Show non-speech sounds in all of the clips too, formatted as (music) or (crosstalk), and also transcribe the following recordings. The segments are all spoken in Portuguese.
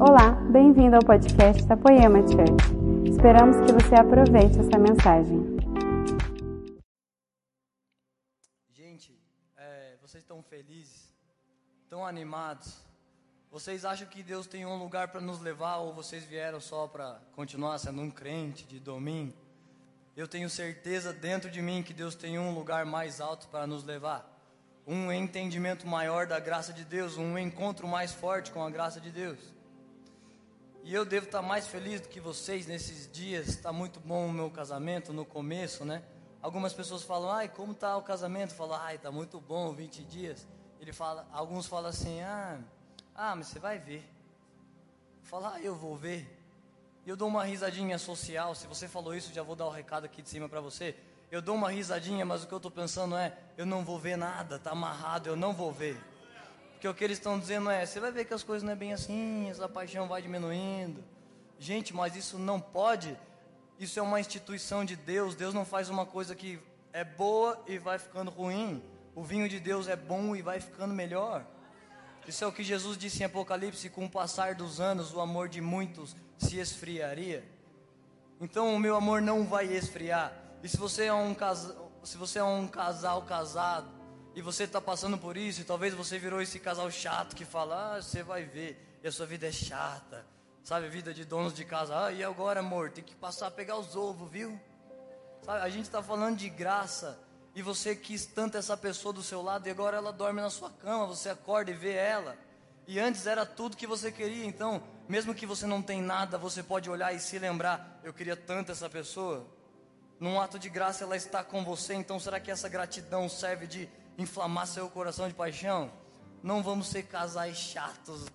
Olá, bem-vindo ao podcast da Poema Church. Esperamos que você aproveite essa mensagem. Gente, é, vocês estão felizes? Estão animados? Vocês acham que Deus tem um lugar para nos levar ou vocês vieram só para continuar sendo um crente de domingo? Eu tenho certeza dentro de mim que Deus tem um lugar mais alto para nos levar. Um entendimento maior da graça de Deus, um encontro mais forte com a graça de Deus. E eu devo estar mais feliz do que vocês nesses dias. Está muito bom o meu casamento no começo, né? Algumas pessoas falam, ai, como está o casamento? Falo, ai, está muito bom, 20 dias. Ele fala, alguns falam assim, ah, ah, mas você vai ver. Fala, ah, eu vou ver. E eu dou uma risadinha social. Se você falou isso, já vou dar o recado aqui de cima para você. Eu dou uma risadinha, mas o que eu estou pensando é, eu não vou ver nada, tá amarrado, eu não vou ver. Porque o que eles estão dizendo é, você vai ver que as coisas não é bem assim, essa paixão vai diminuindo. Gente, mas isso não pode. Isso é uma instituição de Deus. Deus não faz uma coisa que é boa e vai ficando ruim. O vinho de Deus é bom e vai ficando melhor. Isso é o que Jesus disse em Apocalipse: com o passar dos anos, o amor de muitos se esfriaria. Então, o meu amor não vai esfriar. E se você é um, casa, se você é um casal casado e você está passando por isso, e talvez você virou esse casal chato que fala: ah, você vai ver, e a sua vida é chata, sabe? Vida de donos de casa, ah, e agora, amor, tem que passar a pegar os ovos, viu? Sabe? A gente está falando de graça e você quis tanto essa pessoa do seu lado e agora ela dorme na sua cama, você acorda e vê ela. E antes era tudo que você queria, então, mesmo que você não tem nada, você pode olhar e se lembrar, eu queria tanto essa pessoa. Num ato de graça ela está com você, então será que essa gratidão serve de inflamar seu coração de paixão? Não vamos ser casais chatos.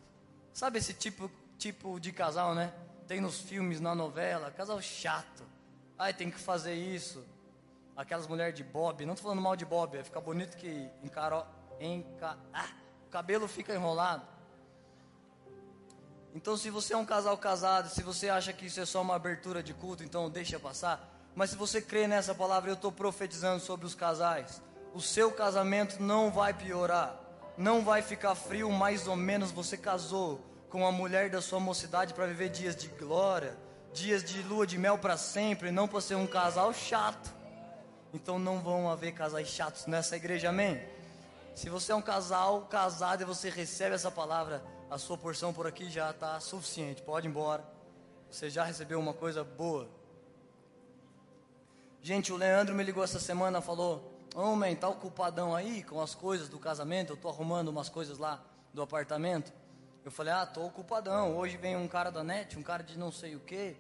Sabe esse tipo tipo de casal, né? Tem nos filmes, na novela, casal chato. Ai, tem que fazer isso aquelas mulheres de bob, não tô falando mal de bob, é ficar bonito que encarou, enca, ah, o cabelo fica enrolado. Então, se você é um casal casado, se você acha que isso é só uma abertura de culto, então deixa passar. Mas se você crê nessa palavra, eu estou profetizando sobre os casais. O seu casamento não vai piorar, não vai ficar frio, mais ou menos você casou com a mulher da sua mocidade para viver dias de glória, dias de lua de mel para sempre, não para ser um casal chato. Então não vão haver casais chatos nessa igreja, amém? Se você é um casal casado e você recebe essa palavra, a sua porção por aqui já está suficiente. Pode ir embora. Você já recebeu uma coisa boa. Gente, o Leandro me ligou essa semana, falou: Homem, tá ocupadão aí com as coisas do casamento? Eu tô arrumando umas coisas lá do apartamento. Eu falei: Ah, tô ocupadão. Hoje vem um cara da net, um cara de não sei o que,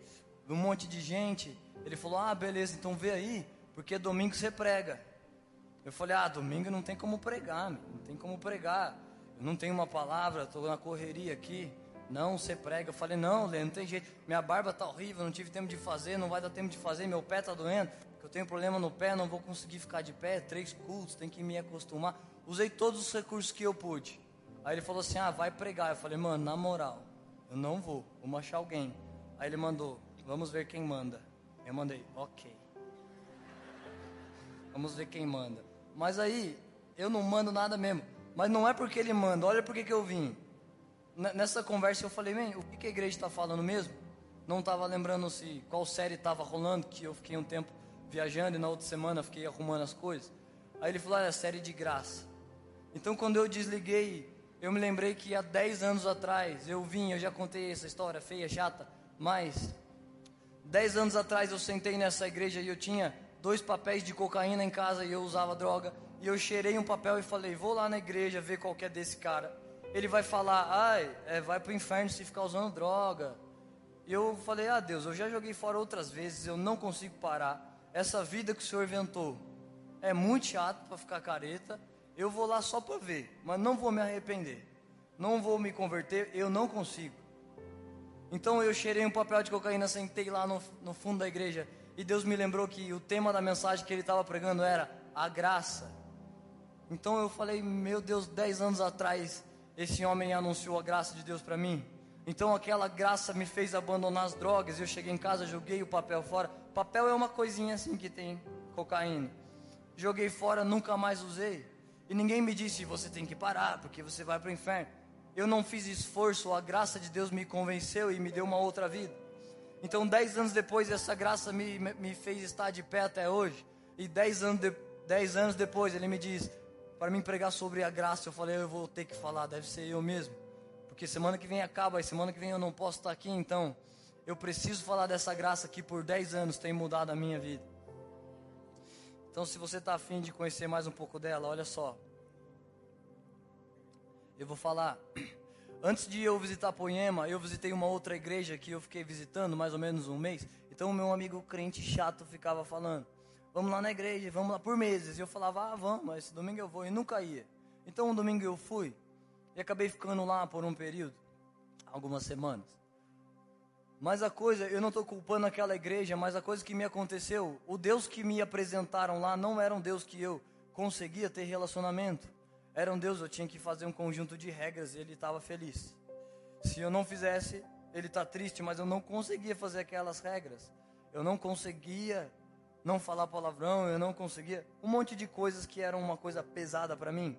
um monte de gente. Ele falou: Ah, beleza, então vê aí porque domingo você prega. Eu falei, ah, domingo não tem como pregar, não tem como pregar. Eu não tenho uma palavra, estou na correria aqui. Não, você prega. Eu falei, não, Lê, não tem jeito. Minha barba está horrível, não tive tempo de fazer, não vai dar tempo de fazer. Meu pé está doendo, eu tenho problema no pé, não vou conseguir ficar de pé. Três cultos, tem que me acostumar. Usei todos os recursos que eu pude. Aí ele falou assim, ah, vai pregar. Eu falei, mano, na moral, eu não vou, vamos achar alguém. Aí ele mandou, vamos ver quem manda. Eu mandei, ok. Vamos ver quem manda. Mas aí, eu não mando nada mesmo. Mas não é porque ele manda, olha porque que eu vim. Nessa conversa eu falei, man, o que, que a igreja está falando mesmo? Não estava lembrando se qual série estava rolando, que eu fiquei um tempo viajando e na outra semana fiquei arrumando as coisas. Aí ele falou, olha, série de graça. Então quando eu desliguei, eu me lembrei que há 10 anos atrás eu vim, eu já contei essa história feia, chata, mas 10 anos atrás eu sentei nessa igreja e eu tinha dois papéis de cocaína em casa e eu usava droga. E eu cheirei um papel e falei: Vou lá na igreja ver qual é desse cara. Ele vai falar: Ai, é, vai pro inferno se ficar usando droga. E eu falei: Ah, Deus, eu já joguei fora outras vezes, eu não consigo parar. Essa vida que o Senhor inventou é muito chato para ficar careta. Eu vou lá só para ver, mas não vou me arrepender. Não vou me converter, eu não consigo. Então eu cheirei um papel de cocaína, sentei lá no, no fundo da igreja e Deus me lembrou que o tema da mensagem que ele estava pregando era a graça. Então eu falei, meu Deus, dez anos atrás, esse homem anunciou a graça de Deus para mim. Então aquela graça me fez abandonar as drogas. Eu cheguei em casa, joguei o papel fora. Papel é uma coisinha assim que tem cocaína. Joguei fora, nunca mais usei. E ninguém me disse, você tem que parar, porque você vai para o inferno. eu não fiz esforço, a graça de Deus me convenceu e me deu uma outra vida. Então, dez anos depois, essa graça me, me fez estar de pé até hoje. E dez anos, de, dez anos depois, ele me diz, para me pregar sobre a graça, eu falei, eu vou ter que falar, deve ser eu mesmo. Porque semana que vem acaba, e semana que vem eu não posso estar aqui, então eu preciso falar dessa graça que por dez anos tem mudado a minha vida. Então, se você está afim de conhecer mais um pouco dela, olha só. Eu vou falar. (clears throat) Antes de eu visitar Poema, eu visitei uma outra igreja que eu fiquei visitando mais ou menos um mês. Então, o meu amigo crente chato ficava falando: Vamos lá na igreja, vamos lá por meses. E eu falava: Ah, vamos, mas esse domingo eu vou. E nunca ia. Então, um domingo eu fui e acabei ficando lá por um período algumas semanas. Mas a coisa, eu não estou culpando aquela igreja, mas a coisa que me aconteceu, o Deus que me apresentaram lá não era um Deus que eu conseguia ter relacionamento. Era um Deus, eu tinha que fazer um conjunto de regras e ele estava feliz. Se eu não fizesse, ele está triste, mas eu não conseguia fazer aquelas regras. Eu não conseguia não falar palavrão, eu não conseguia. Um monte de coisas que eram uma coisa pesada para mim.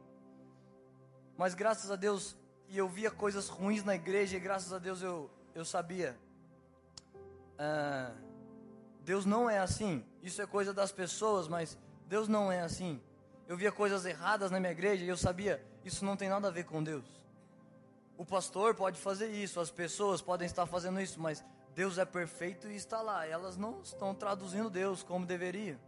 Mas graças a Deus, e eu via coisas ruins na igreja, e graças a Deus eu, eu sabia ah, Deus não é assim. Isso é coisa das pessoas, mas Deus não é assim. Eu via coisas erradas na minha igreja e eu sabia, isso não tem nada a ver com Deus. O pastor pode fazer isso, as pessoas podem estar fazendo isso, mas Deus é perfeito e está lá. Elas não estão traduzindo Deus como deveria.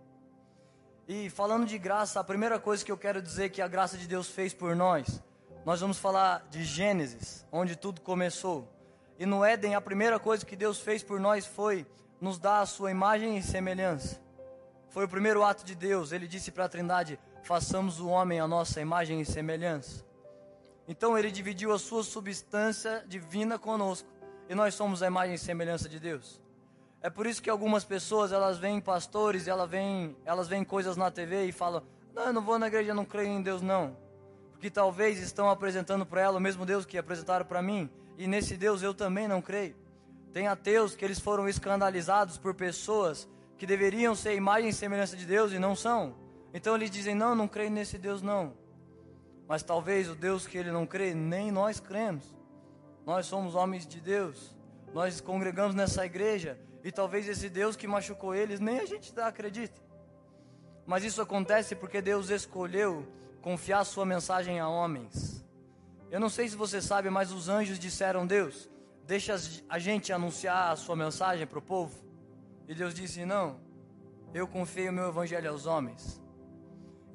E falando de graça, a primeira coisa que eu quero dizer que a graça de Deus fez por nós, nós vamos falar de Gênesis, onde tudo começou. E no Éden, a primeira coisa que Deus fez por nós foi nos dar a sua imagem e semelhança. Foi o primeiro ato de Deus. Ele disse para a Trindade: façamos o homem a nossa imagem e semelhança. Então ele dividiu a sua substância divina conosco. E nós somos a imagem e semelhança de Deus. É por isso que algumas pessoas, elas veem pastores, elas veem, elas veem coisas na TV e falam: "Não, eu não vou na igreja, eu não creio em Deus não". Porque talvez estão apresentando para ela o mesmo Deus que apresentaram para mim e nesse Deus eu também não creio. Tem ateus que eles foram escandalizados por pessoas que deveriam ser imagem e semelhança de Deus e não são. Então eles dizem: Não, não creio nesse Deus, não. Mas talvez o Deus que ele não crê, nem nós cremos. Nós somos homens de Deus. Nós congregamos nessa igreja. E talvez esse Deus que machucou eles, nem a gente acredita. Mas isso acontece porque Deus escolheu confiar sua mensagem a homens. Eu não sei se você sabe, mas os anjos disseram: Deus, deixa a gente anunciar a sua mensagem para o povo. E Deus disse: Não, eu confiei o meu evangelho aos homens.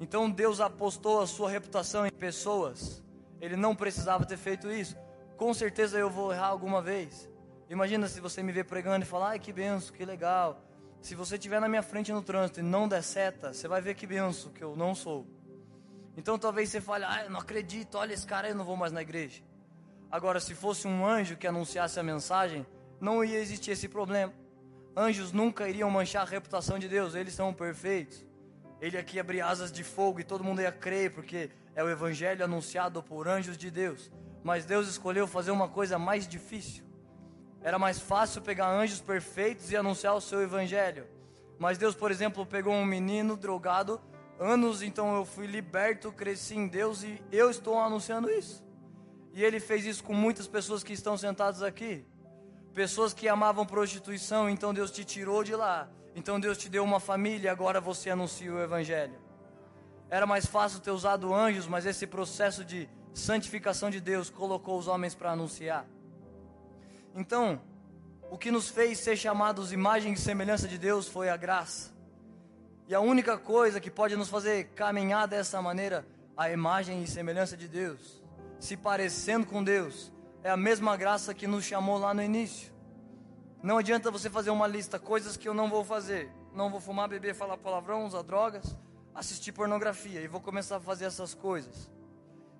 Então Deus apostou a sua reputação em pessoas. Ele não precisava ter feito isso. Com certeza eu vou errar alguma vez. Imagina se você me ver pregando e falar: Ai, que benção, que legal. Se você estiver na minha frente no trânsito e não der seta, você vai ver que benção que eu não sou. Então talvez você fale, ah, eu não acredito, olha esse cara, eu não vou mais na igreja. Agora, se fosse um anjo que anunciasse a mensagem, não ia existir esse problema. Anjos nunca iriam manchar a reputação de Deus, eles são perfeitos. Ele aqui abria asas de fogo e todo mundo ia crer, porque é o evangelho anunciado por anjos de Deus. Mas Deus escolheu fazer uma coisa mais difícil. Era mais fácil pegar anjos perfeitos e anunciar o seu evangelho. Mas Deus, por exemplo, pegou um menino drogado anos então eu fui liberto, cresci em Deus e eu estou anunciando isso. E ele fez isso com muitas pessoas que estão sentadas aqui. Pessoas que amavam prostituição, então Deus te tirou de lá. Então Deus te deu uma família, agora você anuncia o evangelho. Era mais fácil ter usado anjos, mas esse processo de santificação de Deus colocou os homens para anunciar. Então, o que nos fez ser chamados imagem e semelhança de Deus foi a graça. E a única coisa que pode nos fazer caminhar dessa maneira, a imagem e semelhança de Deus, se parecendo com Deus, é a mesma graça que nos chamou lá no início. Não adianta você fazer uma lista, coisas que eu não vou fazer. Não vou fumar, beber, falar palavrão, usar drogas, assistir pornografia e vou começar a fazer essas coisas.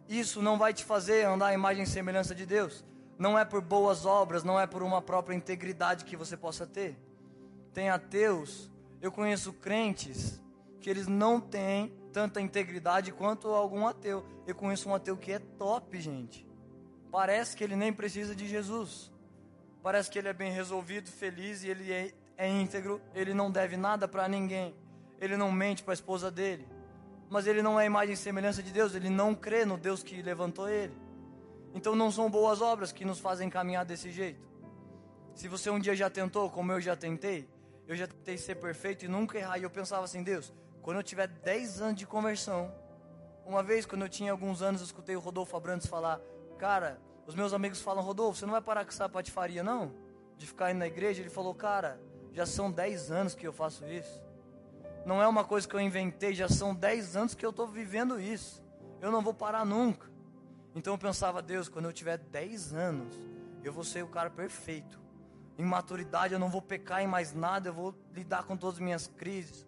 Isso não vai te fazer andar a imagem e semelhança de Deus. Não é por boas obras, não é por uma própria integridade que você possa ter. Tem ateus eu conheço crentes que eles não têm tanta integridade quanto algum ateu. Eu conheço um ateu que é top, gente. Parece que ele nem precisa de Jesus. Parece que ele é bem resolvido, feliz e ele é, é íntegro. Ele não deve nada para ninguém. Ele não mente para a esposa dele. Mas ele não é imagem e semelhança de Deus. Ele não crê no Deus que levantou ele. Então não são boas obras que nos fazem caminhar desse jeito. Se você um dia já tentou, como eu já tentei, eu já tentei ser perfeito e nunca errar. E eu pensava assim, Deus, quando eu tiver 10 anos de conversão, uma vez, quando eu tinha alguns anos, eu escutei o Rodolfo Abrantes falar: Cara, os meus amigos falam, Rodolfo, você não vai parar com essa patifaria, não? De ficar indo na igreja? Ele falou: Cara, já são 10 anos que eu faço isso. Não é uma coisa que eu inventei, já são 10 anos que eu estou vivendo isso. Eu não vou parar nunca. Então eu pensava, Deus, quando eu tiver 10 anos, eu vou ser o cara perfeito. Em maturidade, eu não vou pecar em mais nada, eu vou lidar com todas as minhas crises.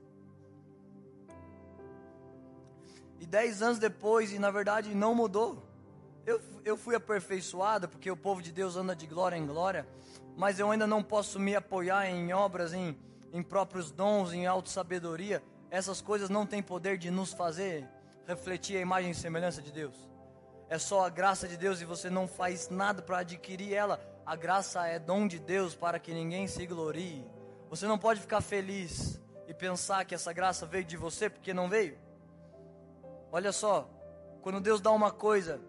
E dez anos depois, e na verdade não mudou. Eu, eu fui aperfeiçoado, porque o povo de Deus anda de glória em glória, mas eu ainda não posso me apoiar em obras, em, em próprios dons, em auto-sabedoria. Essas coisas não têm poder de nos fazer refletir a imagem e semelhança de Deus. É só a graça de Deus e você não faz nada para adquirir ela. A graça é dom de Deus para que ninguém se glorie. Você não pode ficar feliz e pensar que essa graça veio de você porque não veio. Olha só, quando Deus dá uma coisa,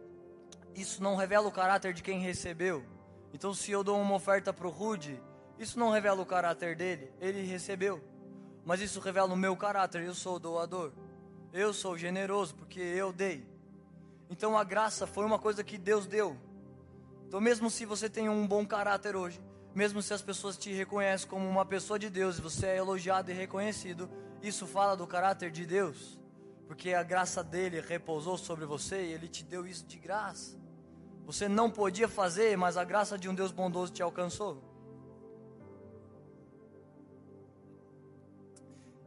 isso não revela o caráter de quem recebeu. Então, se eu dou uma oferta para o Rude, isso não revela o caráter dele, ele recebeu. Mas isso revela o meu caráter, eu sou doador. Eu sou generoso porque eu dei. Então a graça foi uma coisa que Deus deu. Então, mesmo se você tem um bom caráter hoje, mesmo se as pessoas te reconhecem como uma pessoa de Deus, você é elogiado e reconhecido, isso fala do caráter de Deus porque a graça dele repousou sobre você e ele te deu isso de graça. Você não podia fazer, mas a graça de um Deus bondoso te alcançou.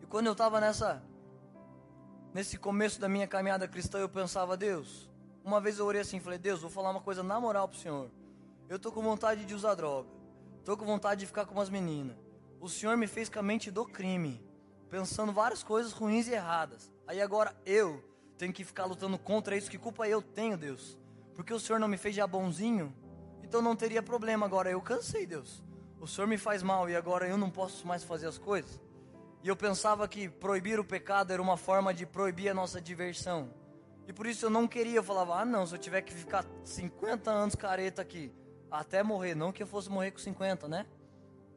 E quando eu estava nessa nesse começo da minha caminhada cristã, eu pensava, Deus, uma vez eu orei assim, falei, Deus, vou falar uma coisa na moral pro Senhor. Eu tô com vontade de usar droga. Tô com vontade de ficar com umas meninas. O Senhor me fez com a mente do crime, pensando várias coisas ruins e erradas. Aí agora eu tenho que ficar lutando contra isso. Que culpa eu tenho, Deus? Porque o Senhor não me fez já bonzinho? Então não teria problema. Agora eu cansei, Deus. O Senhor me faz mal e agora eu não posso mais fazer as coisas. E eu pensava que proibir o pecado era uma forma de proibir a nossa diversão. E por isso eu não queria. Eu falava, ah, não, se eu tiver que ficar 50 anos careta aqui, até morrer. Não que eu fosse morrer com 50, né?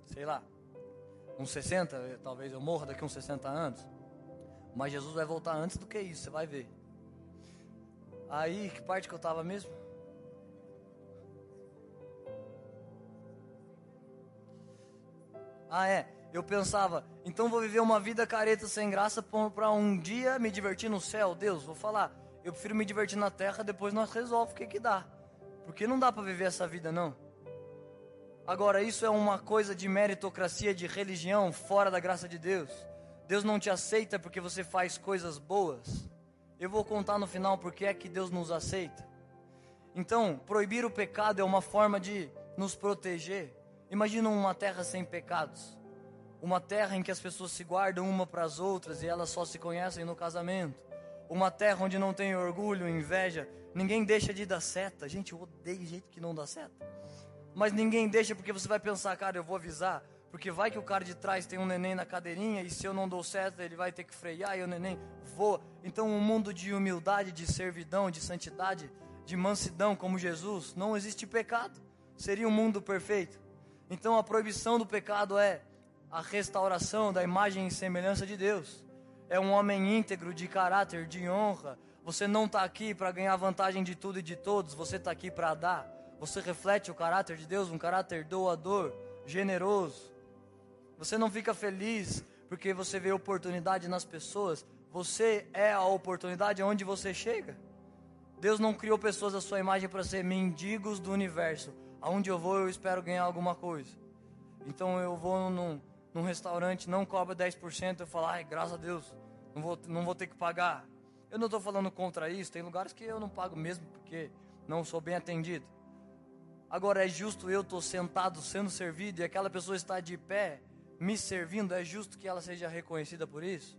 Sei lá. Uns 60, talvez eu morra daqui uns 60 anos. Mas Jesus vai voltar antes do que isso, você vai ver. Aí, que parte que eu estava mesmo? Ah, é. Eu pensava, então vou viver uma vida careta sem graça para um dia me divertir no céu. Deus, vou falar. Eu prefiro me divertir na terra, depois nós resolvemos o que, que dá. Porque não dá para viver essa vida, não. Agora, isso é uma coisa de meritocracia, de religião, fora da graça de Deus. Deus não te aceita porque você faz coisas boas. Eu vou contar no final porque é que Deus nos aceita. Então, proibir o pecado é uma forma de nos proteger. Imagina uma terra sem pecados. Uma terra em que as pessoas se guardam uma para as outras e elas só se conhecem no casamento. Uma terra onde não tem orgulho, inveja. Ninguém deixa de dar seta. Gente, eu odeio gente que não dá seta. Mas ninguém deixa porque você vai pensar, cara, eu vou avisar. Porque vai que o cara de trás tem um neném na cadeirinha e se eu não dou certo, ele vai ter que frear e o neném voa. Então, um mundo de humildade, de servidão, de santidade, de mansidão como Jesus, não existe pecado. Seria um mundo perfeito. Então, a proibição do pecado é a restauração da imagem e semelhança de Deus. É um homem íntegro, de caráter, de honra. Você não está aqui para ganhar vantagem de tudo e de todos, você está aqui para dar. Você reflete o caráter de Deus, um caráter doador, generoso. Você não fica feliz porque você vê oportunidade nas pessoas. Você é a oportunidade onde você chega. Deus não criou pessoas à sua imagem para ser mendigos do universo. Aonde eu vou, eu espero ganhar alguma coisa. Então eu vou num, num restaurante, não cobra 10%, eu falo, ai, graças a Deus, não vou, não vou ter que pagar. Eu não estou falando contra isso, tem lugares que eu não pago mesmo, porque não sou bem atendido. Agora é justo eu estou sentado sendo servido e aquela pessoa está de pé me servindo, é justo que ela seja reconhecida por isso?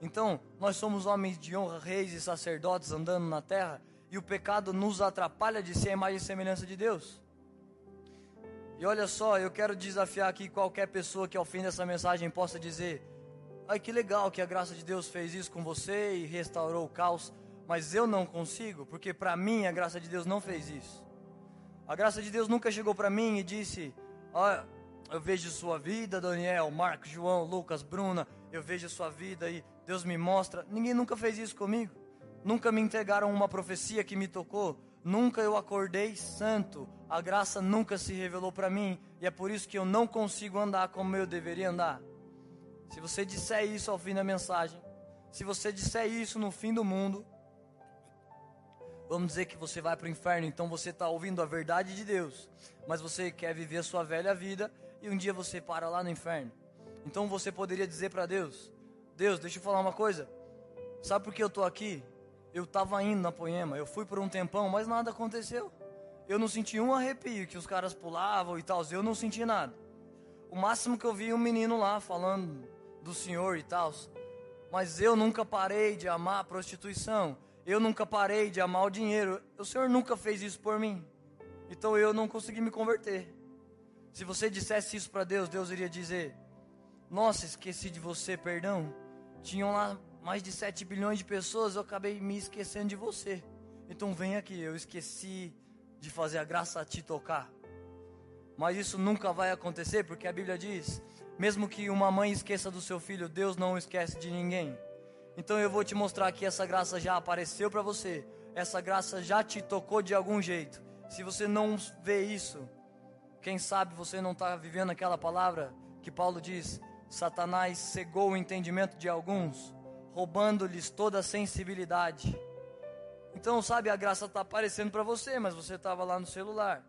Então, nós somos homens de honra, reis e sacerdotes andando na terra, e o pecado nos atrapalha de ser a imagem e semelhança de Deus. E olha só, eu quero desafiar aqui qualquer pessoa que ao fim dessa mensagem possa dizer: Ai que legal que a graça de Deus fez isso com você e restaurou o caos, mas eu não consigo, porque para mim a graça de Deus não fez isso. A graça de Deus nunca chegou para mim e disse: Olha, eu vejo sua vida, Daniel, Marcos, João, Lucas, Bruna, eu vejo sua vida e Deus me mostra. Ninguém nunca fez isso comigo. Nunca me entregaram uma profecia que me tocou. Nunca eu acordei santo. A graça nunca se revelou para mim. E é por isso que eu não consigo andar como eu deveria andar. Se você disser isso ao fim da mensagem, se você disser isso no fim do mundo, vamos dizer que você vai para o inferno. Então você está ouvindo a verdade de Deus, mas você quer viver a sua velha vida e um dia você para lá no inferno. Então você poderia dizer para Deus: Deus, deixa eu falar uma coisa. Sabe por que eu estou aqui? Eu estava indo na Poema, eu fui por um tempão, mas nada aconteceu. Eu não senti um arrepio que os caras pulavam e tal, eu não senti nada. O máximo que eu vi um menino lá falando do Senhor e tal. Mas eu nunca parei de amar a prostituição. Eu nunca parei de amar o dinheiro. O Senhor nunca fez isso por mim. Então eu não consegui me converter. Se você dissesse isso para Deus, Deus iria dizer: Nossa, esqueci de você, perdão. Tinham lá mais de 7 bilhões de pessoas, eu acabei me esquecendo de você. Então vem aqui, eu esqueci de fazer a graça te tocar. Mas isso nunca vai acontecer, porque a Bíblia diz: mesmo que uma mãe esqueça do seu filho, Deus não esquece de ninguém. Então eu vou te mostrar que essa graça já apareceu para você. Essa graça já te tocou de algum jeito. Se você não vê isso, quem sabe você não está vivendo aquela palavra que Paulo diz: Satanás cegou o entendimento de alguns, roubando-lhes toda a sensibilidade. Então, sabe, a graça está aparecendo para você, mas você estava lá no celular.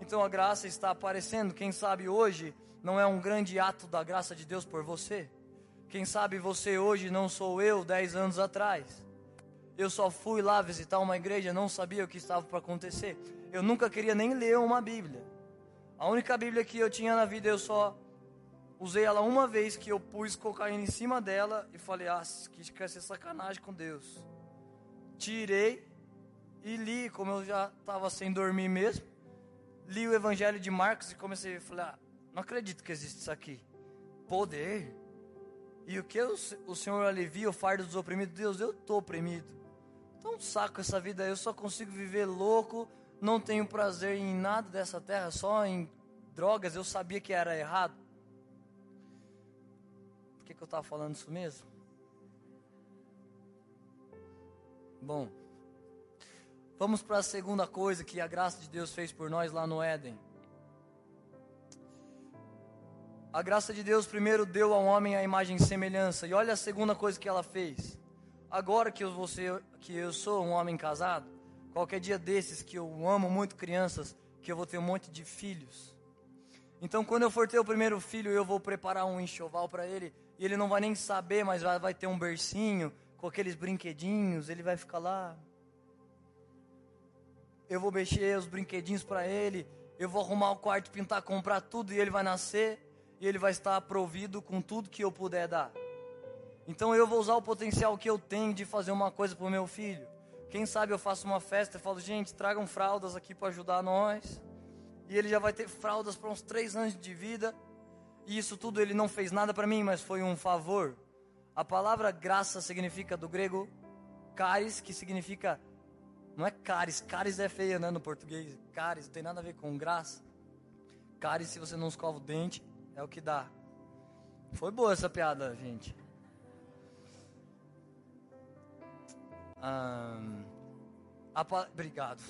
Então a graça está aparecendo. Quem sabe hoje não é um grande ato da graça de Deus por você? Quem sabe você hoje não sou eu dez anos atrás? Eu só fui lá visitar uma igreja, não sabia o que estava para acontecer. Eu nunca queria nem ler uma Bíblia. A única Bíblia que eu tinha na vida, eu só usei ela uma vez que eu pus cocaína em cima dela e falei: "Ah, que quer ser sacanagem com Deus". Tirei e li, como eu já estava sem dormir mesmo. Li o Evangelho de Marcos e comecei a falar: ah, "Não acredito que existe isso aqui. Poder. E o que o, Senhor alivia o fardo dos oprimidos? Deus, eu estou oprimido. Então, saco essa vida, eu só consigo viver louco, não tenho prazer em nada dessa terra, só em drogas. Eu sabia que era errado. Por que, que eu estava falando isso mesmo? Bom, vamos para a segunda coisa que a graça de Deus fez por nós lá no Éden. A graça de Deus primeiro deu ao homem a imagem e semelhança. E olha a segunda coisa que ela fez. Agora que eu, ser, que eu sou um homem casado, qualquer dia desses que eu amo muito crianças, que eu vou ter um monte de filhos. Então, quando eu for ter o primeiro filho, eu vou preparar um enxoval para ele, e ele não vai nem saber, mas vai, vai ter um bercinho com aqueles brinquedinhos, ele vai ficar lá. Eu vou mexer os brinquedinhos para ele, eu vou arrumar o quarto, pintar, comprar tudo, e ele vai nascer, e ele vai estar provido com tudo que eu puder dar. Então eu vou usar o potencial que eu tenho de fazer uma coisa para o meu filho. Quem sabe eu faço uma festa e falo, gente, tragam fraldas aqui para ajudar nós. E ele já vai ter fraldas para uns três anos de vida. E isso tudo ele não fez nada para mim, mas foi um favor. A palavra graça significa do grego caris, que significa. Não é caris, caris é feia, né, no português. Caris não tem nada a ver com graça. Caris, se você não escova o dente, é o que dá. Foi boa essa piada, gente. Um, a, obrigado.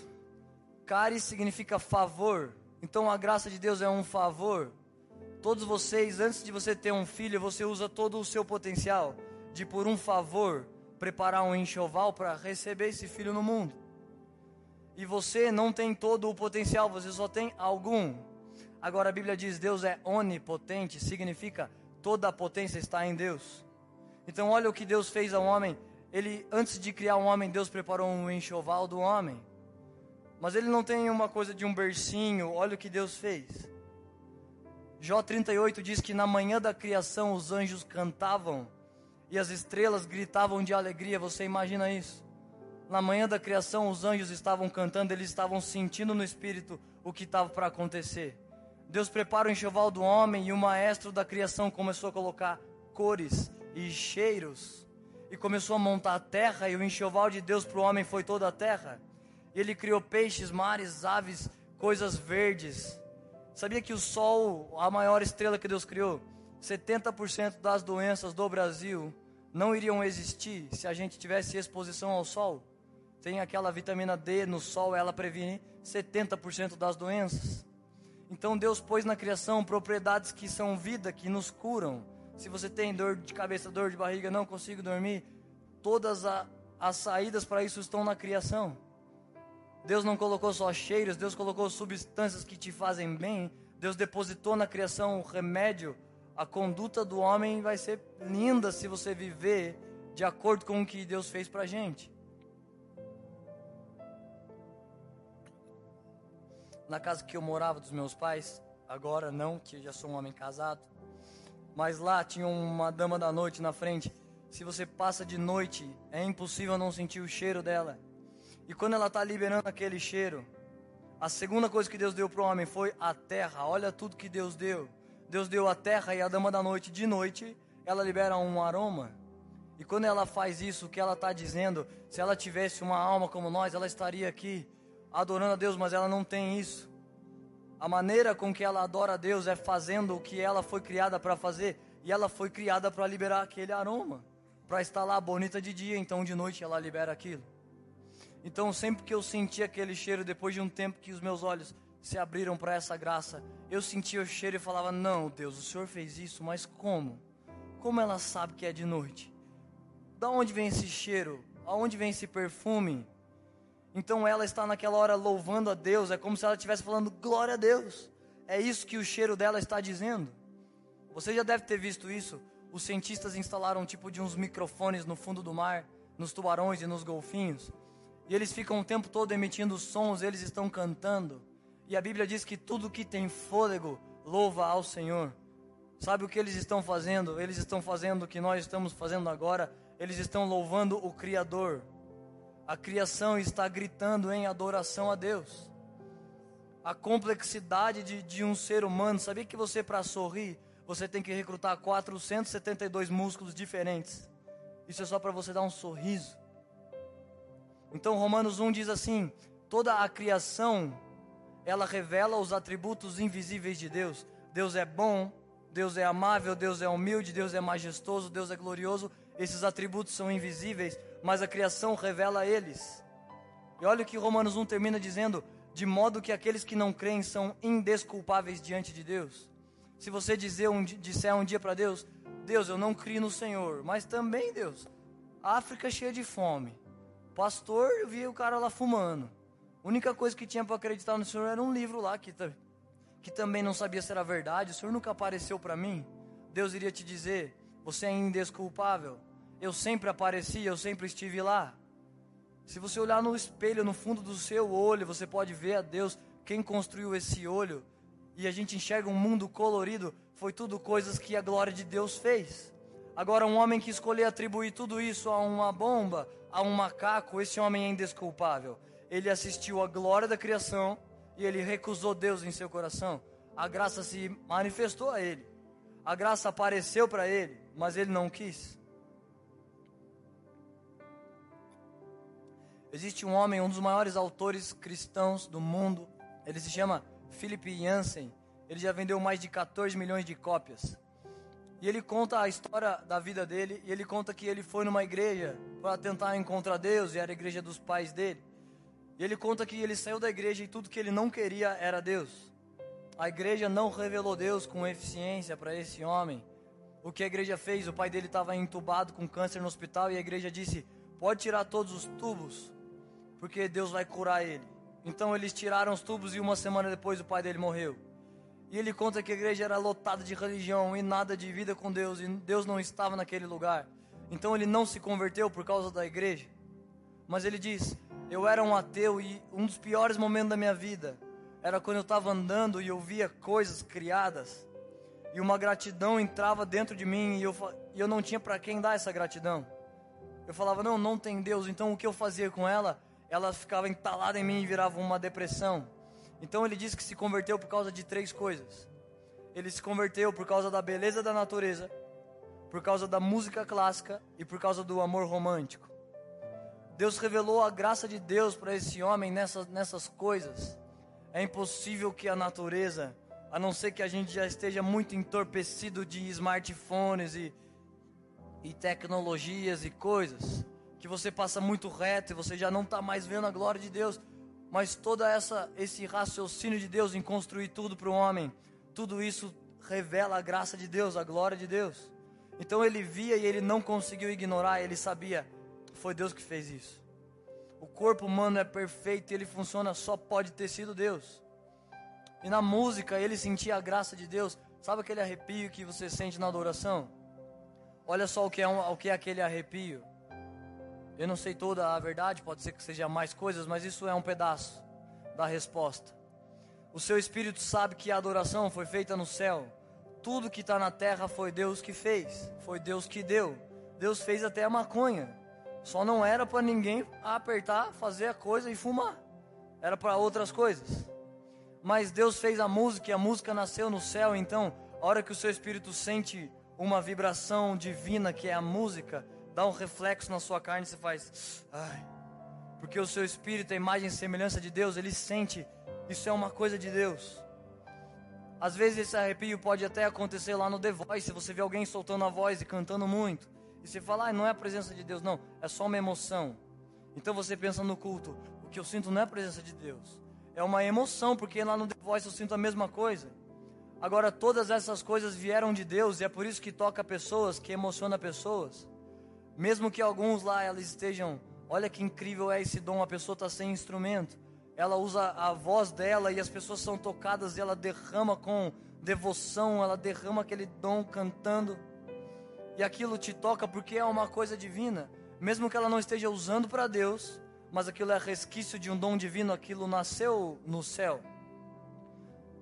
Cari significa favor. Então a graça de Deus é um favor. Todos vocês, antes de você ter um filho, você usa todo o seu potencial de, por um favor, preparar um enxoval para receber esse filho no mundo. E você não tem todo o potencial, você só tem algum. Agora a Bíblia diz: Deus é onipotente, significa toda a potência está em Deus. Então olha o que Deus fez ao homem ele antes de criar um homem, Deus preparou um enxoval do homem. Mas ele não tem uma coisa de um bercinho, olha o que Deus fez. Jó 38 diz que na manhã da criação os anjos cantavam e as estrelas gritavam de alegria. Você imagina isso? Na manhã da criação os anjos estavam cantando, eles estavam sentindo no espírito o que estava para acontecer. Deus prepara o enxoval do homem e o maestro da criação começou a colocar cores e cheiros e começou a montar a terra, e o enxoval de Deus para o homem foi toda a terra. Ele criou peixes, mares, aves, coisas verdes. Sabia que o sol, a maior estrela que Deus criou, 70% das doenças do Brasil não iriam existir se a gente tivesse exposição ao sol. Tem aquela vitamina D no sol, ela previne 70% das doenças. Então Deus pôs na criação propriedades que são vida, que nos curam. Se você tem dor de cabeça, dor de barriga, não consigo dormir, todas a, as saídas para isso estão na criação. Deus não colocou só cheiros, Deus colocou substâncias que te fazem bem. Deus depositou na criação o remédio. A conduta do homem vai ser linda se você viver de acordo com o que Deus fez para gente. Na casa que eu morava dos meus pais, agora não, que eu já sou um homem casado. Mas lá tinha uma dama da noite na frente. Se você passa de noite, é impossível não sentir o cheiro dela. E quando ela está liberando aquele cheiro, a segunda coisa que Deus deu para o homem foi a terra. Olha tudo que Deus deu. Deus deu a terra e a dama da noite. De noite, ela libera um aroma. E quando ela faz isso, o que ela está dizendo? Se ela tivesse uma alma como nós, ela estaria aqui adorando a Deus, mas ela não tem isso. A maneira com que ela adora a Deus é fazendo o que ela foi criada para fazer. E ela foi criada para liberar aquele aroma. Para estar lá bonita de dia, então de noite ela libera aquilo. Então sempre que eu senti aquele cheiro, depois de um tempo que os meus olhos se abriram para essa graça, eu sentia o cheiro e falava: Não, Deus, o Senhor fez isso, mas como? Como ela sabe que é de noite? Da onde vem esse cheiro? Aonde vem esse perfume? Então ela está naquela hora louvando a Deus, é como se ela estivesse falando glória a Deus. É isso que o cheiro dela está dizendo. Você já deve ter visto isso. Os cientistas instalaram um tipo de uns microfones no fundo do mar, nos tubarões e nos golfinhos. E eles ficam o tempo todo emitindo sons, eles estão cantando. E a Bíblia diz que tudo que tem fôlego louva ao Senhor. Sabe o que eles estão fazendo? Eles estão fazendo o que nós estamos fazendo agora. Eles estão louvando o Criador a criação está gritando em adoração a Deus. A complexidade de, de um ser humano. Sabia que você, para sorrir, você tem que recrutar 472 músculos diferentes. Isso é só para você dar um sorriso. Então, Romanos 1 diz assim: toda a criação ela revela os atributos invisíveis de Deus. Deus é bom, Deus é amável, Deus é humilde, Deus é majestoso, Deus é glorioso. Esses atributos são invisíveis, mas a criação revela eles. E olha o que Romanos 1 termina dizendo: de modo que aqueles que não creem são indesculpáveis diante de Deus. Se você dizer um, disser um dia para Deus: Deus, eu não crio no Senhor, mas também, Deus, África cheia de fome. Pastor, eu vi o cara lá fumando. A única coisa que tinha para acreditar no Senhor era um livro lá que, que também não sabia se era verdade. O Senhor nunca apareceu para mim. Deus iria te dizer: você é indesculpável. Eu sempre apareci, eu sempre estive lá. Se você olhar no espelho, no fundo do seu olho, você pode ver a Deus, quem construiu esse olho, e a gente enxerga um mundo colorido, foi tudo coisas que a glória de Deus fez. Agora, um homem que escolher atribuir tudo isso a uma bomba, a um macaco, esse homem é indesculpável. Ele assistiu à glória da criação e ele recusou Deus em seu coração. A graça se manifestou a ele. A graça apareceu para ele, mas ele não quis. Existe um homem, um dos maiores autores cristãos do mundo. Ele se chama Philip Jansen. Ele já vendeu mais de 14 milhões de cópias. E ele conta a história da vida dele. E ele conta que ele foi numa igreja para tentar encontrar Deus. E era a igreja dos pais dele. E ele conta que ele saiu da igreja e tudo que ele não queria era Deus. A igreja não revelou Deus com eficiência para esse homem. O que a igreja fez? O pai dele estava entubado com câncer no hospital e a igreja disse: pode tirar todos os tubos, porque Deus vai curar ele. Então eles tiraram os tubos e uma semana depois o pai dele morreu. E ele conta que a igreja era lotada de religião e nada de vida com Deus, e Deus não estava naquele lugar. Então ele não se converteu por causa da igreja. Mas ele diz: Eu era um ateu e um dos piores momentos da minha vida era quando eu estava andando e eu via coisas criadas e uma gratidão entrava dentro de mim e eu, e eu não tinha para quem dar essa gratidão. Eu falava: Não, não tem Deus. Então o que eu fazia com ela? Ela ficava entalada em mim e virava uma depressão. Então ele disse que se converteu por causa de três coisas. Ele se converteu por causa da beleza da natureza, por causa da música clássica e por causa do amor romântico. Deus revelou a graça de Deus para esse homem nessas, nessas coisas. É impossível que a natureza, a não ser que a gente já esteja muito entorpecido de smartphones e, e tecnologias e coisas, que você passa muito reto e você já não está mais vendo a glória de Deus. Mas toda essa esse raciocínio de Deus em construir tudo para o homem, tudo isso revela a graça de Deus, a glória de Deus. Então ele via e ele não conseguiu ignorar, ele sabia, foi Deus que fez isso. O corpo humano é perfeito e ele funciona, só pode ter sido Deus. E na música ele sentia a graça de Deus. Sabe aquele arrepio que você sente na adoração? Olha só o que é, um, o que é aquele arrepio. Eu não sei toda a verdade, pode ser que seja mais coisas, mas isso é um pedaço da resposta. O seu espírito sabe que a adoração foi feita no céu. Tudo que está na terra foi Deus que fez, foi Deus que deu. Deus fez até a maconha. Só não era para ninguém apertar, fazer a coisa e fumar. Era para outras coisas. Mas Deus fez a música e a música nasceu no céu. Então, a hora que o seu espírito sente uma vibração divina que é a música, dá um reflexo na sua carne e você faz, ai, porque o seu espírito, a imagem e semelhança de Deus, ele sente, isso é uma coisa de Deus. Às vezes esse arrepio pode até acontecer lá no The Voice, você vê alguém soltando a voz e cantando muito. E você fala, ah, não é a presença de Deus, não, é só uma emoção. Então você pensa no culto, o que eu sinto não é a presença de Deus, é uma emoção, porque lá no The Voice eu sinto a mesma coisa. Agora, todas essas coisas vieram de Deus e é por isso que toca pessoas, que emociona pessoas. Mesmo que alguns lá elas estejam, olha que incrível é esse dom, a pessoa está sem instrumento. Ela usa a voz dela e as pessoas são tocadas e ela derrama com devoção, ela derrama aquele dom cantando e aquilo te toca porque é uma coisa divina, mesmo que ela não esteja usando para Deus, mas aquilo é resquício de um dom divino, aquilo nasceu no céu.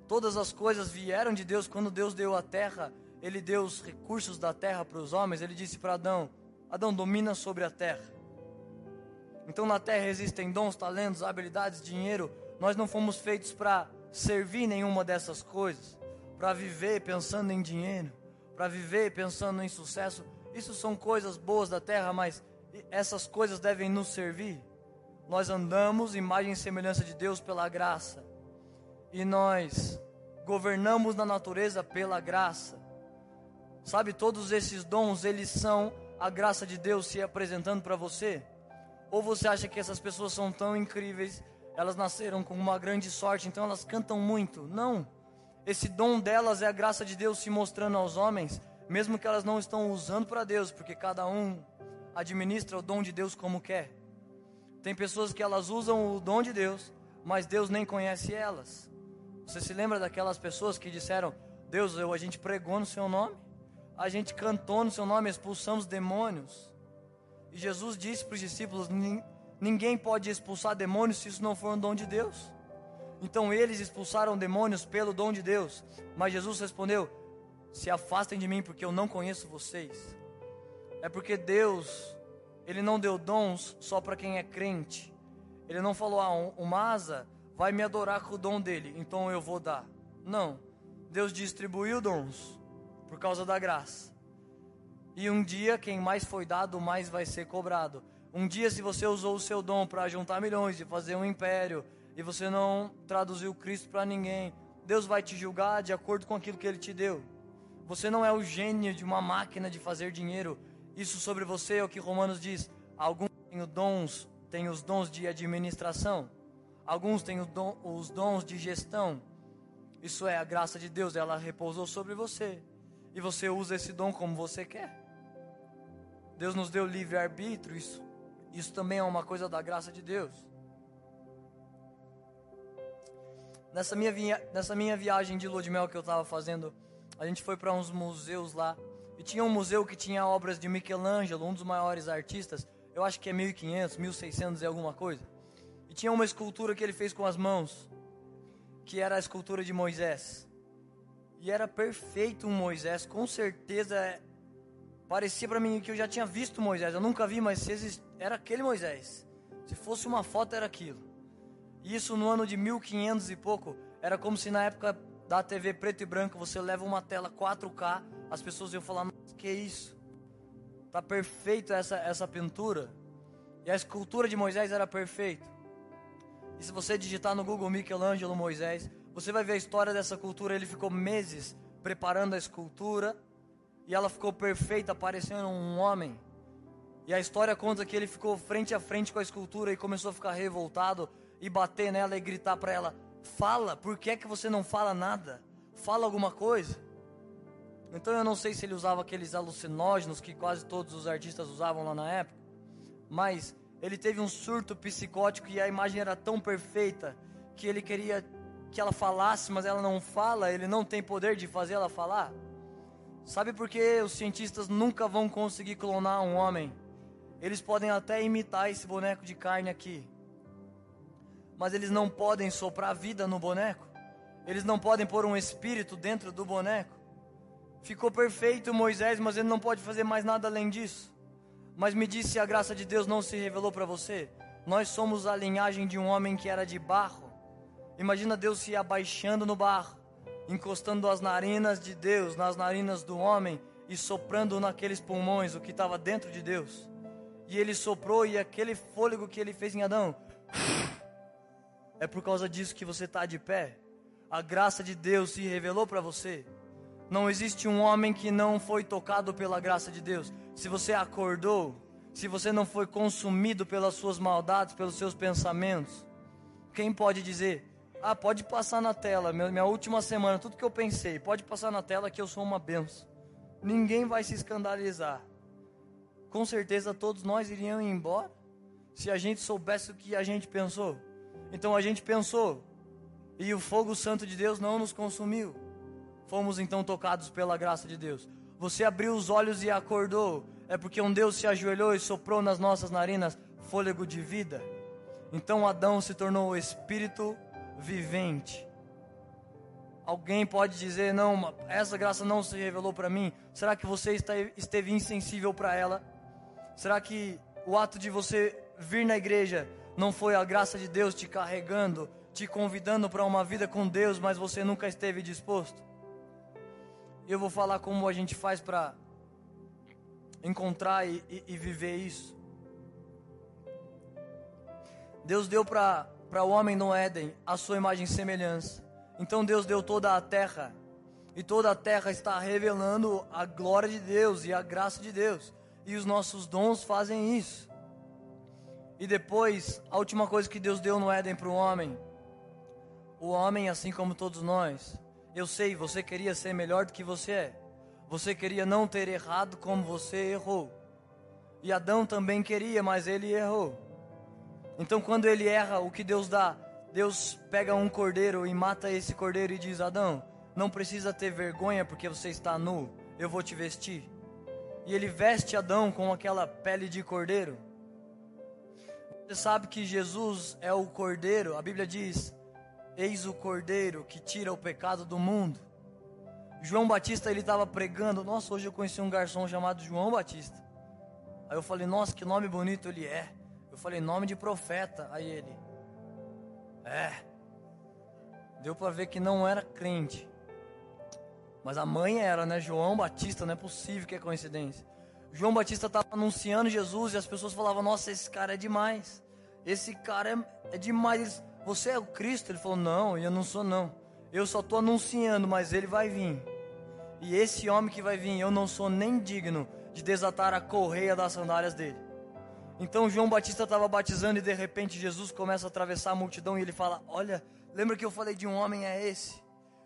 Todas as coisas vieram de Deus quando Deus deu a terra, ele deu os recursos da terra para os homens, ele disse para Adão: Adão domina sobre a terra. Então na terra existem dons, talentos, habilidades, dinheiro. Nós não fomos feitos para servir nenhuma dessas coisas, para viver pensando em dinheiro para viver pensando em sucesso. Isso são coisas boas da terra, mas essas coisas devem nos servir. Nós andamos imagem e semelhança de Deus pela graça. E nós governamos na natureza pela graça. Sabe, todos esses dons, eles são a graça de Deus se apresentando para você? Ou você acha que essas pessoas são tão incríveis, elas nasceram com uma grande sorte, então elas cantam muito? Não. Esse dom delas é a graça de Deus se mostrando aos homens, mesmo que elas não estão usando para Deus, porque cada um administra o dom de Deus como quer. Tem pessoas que elas usam o dom de Deus, mas Deus nem conhece elas. Você se lembra daquelas pessoas que disseram: Deus, eu, a gente pregou no seu nome, a gente cantou no seu nome, expulsamos demônios. E Jesus disse para os discípulos: ninguém pode expulsar demônios se isso não for um dom de Deus. Então eles expulsaram demônios pelo dom de Deus. Mas Jesus respondeu: Se afastem de mim, porque eu não conheço vocês. É porque Deus, Ele não deu dons só para quem é crente. Ele não falou: Ah, o Masa vai me adorar com o dom dele, então eu vou dar. Não. Deus distribuiu dons por causa da graça. E um dia, quem mais foi dado, mais vai ser cobrado. Um dia, se você usou o seu dom para juntar milhões e fazer um império, e você não traduziu Cristo para ninguém, Deus vai te julgar de acordo com aquilo que Ele te deu. Você não é o gênio de uma máquina de fazer dinheiro. Isso sobre você é o que Romanos diz. Alguns têm dons, têm os dons de administração. Alguns têm os dons de gestão. Isso é a graça de Deus, ela repousou sobre você. E você usa esse dom como você quer. Deus nos deu livre arbítrio, isso, isso também é uma coisa da graça de Deus. Nessa minha, via, nessa minha viagem de lua de mel que eu estava fazendo, a gente foi para uns museus lá. E tinha um museu que tinha obras de Michelangelo, um dos maiores artistas. Eu acho que é 1500, 1600 e alguma coisa. E tinha uma escultura que ele fez com as mãos, que era a escultura de Moisés. E era perfeito Moisés, com certeza parecia para mim que eu já tinha visto Moisés. Eu nunca vi, mas era aquele Moisés. Se fosse uma foto, era aquilo. Isso no ano de 1500 e pouco, era como se na época da TV preto e branco você leva uma tela 4K, as pessoas iam falar: "Nossa, que é isso?". Tá perfeito essa essa pintura. E a escultura de Moisés era perfeita. E se você digitar no Google Michelangelo Moisés, você vai ver a história dessa cultura. Ele ficou meses preparando a escultura e ela ficou perfeita, parecendo um homem. E a história conta que ele ficou frente a frente com a escultura e começou a ficar revoltado e bater nela e gritar para ela: Fala, por que é que você não fala nada? Fala alguma coisa. Então eu não sei se ele usava aqueles alucinógenos que quase todos os artistas usavam lá na época, mas ele teve um surto psicótico e a imagem era tão perfeita que ele queria que ela falasse, mas ela não fala, ele não tem poder de fazer ela falar. Sabe por que os cientistas nunca vão conseguir clonar um homem? Eles podem até imitar esse boneco de carne aqui, mas eles não podem soprar vida no boneco. Eles não podem pôr um espírito dentro do boneco. Ficou perfeito Moisés, mas ele não pode fazer mais nada além disso. Mas me disse se a graça de Deus não se revelou para você. Nós somos a linhagem de um homem que era de barro Imagina Deus se abaixando no barro, encostando as narinas de Deus nas narinas do homem e soprando naqueles pulmões o que estava dentro de Deus. E ele soprou e aquele fôlego que ele fez em Adão, é por causa disso que você está de pé. A graça de Deus se revelou para você. Não existe um homem que não foi tocado pela graça de Deus. Se você acordou, se você não foi consumido pelas suas maldades, pelos seus pensamentos, quem pode dizer ah, pode passar na tela, minha, última semana, tudo que eu pensei, pode passar na tela que eu sou uma benção. Ninguém vai se escandalizar. Com certeza todos nós iríamos embora se a gente soubesse o que a gente pensou. Então a gente pensou e o fogo santo de Deus não nos consumiu. Fomos então tocados pela graça de Deus. Você abriu os olhos e acordou. É porque um Deus se ajoelhou e soprou nas nossas narinas fôlego de vida. Então Adão se tornou o espírito vivente. Alguém pode dizer, não, essa graça não se revelou para mim. Será que você esteve insensível para ela? Será que o ato de você vir na igreja não foi a graça de Deus te carregando, te convidando para uma vida com Deus, mas você nunca esteve disposto? Eu vou falar como a gente faz para encontrar e, e, e viver isso. Deus deu para para o homem no Éden a sua imagem e semelhança. Então Deus deu toda a terra, e toda a terra está revelando a glória de Deus e a graça de Deus, e os nossos dons fazem isso. E depois, a última coisa que Deus deu no Éden para o homem, o homem, assim como todos nós, eu sei, você queria ser melhor do que você é, você queria não ter errado como você errou, e Adão também queria, mas ele errou. Então, quando ele erra, o que Deus dá? Deus pega um cordeiro e mata esse cordeiro e diz: Adão, não precisa ter vergonha porque você está nu, eu vou te vestir. E ele veste Adão com aquela pele de cordeiro. Você sabe que Jesus é o cordeiro, a Bíblia diz: Eis o cordeiro que tira o pecado do mundo. João Batista ele estava pregando. Nossa, hoje eu conheci um garçom chamado João Batista. Aí eu falei: Nossa, que nome bonito ele é. Eu falei, nome de profeta. Aí ele, é. Deu para ver que não era crente. Mas a mãe era, né? João Batista, não é possível que é coincidência. João Batista estava anunciando Jesus e as pessoas falavam: Nossa, esse cara é demais. Esse cara é, é demais. Você é o Cristo? Ele falou: Não, eu não sou, não. Eu só estou anunciando, mas ele vai vir. E esse homem que vai vir, eu não sou nem digno de desatar a correia das sandálias dele. Então João Batista estava batizando e de repente Jesus começa a atravessar a multidão e ele fala: Olha, lembra que eu falei de um homem? É esse.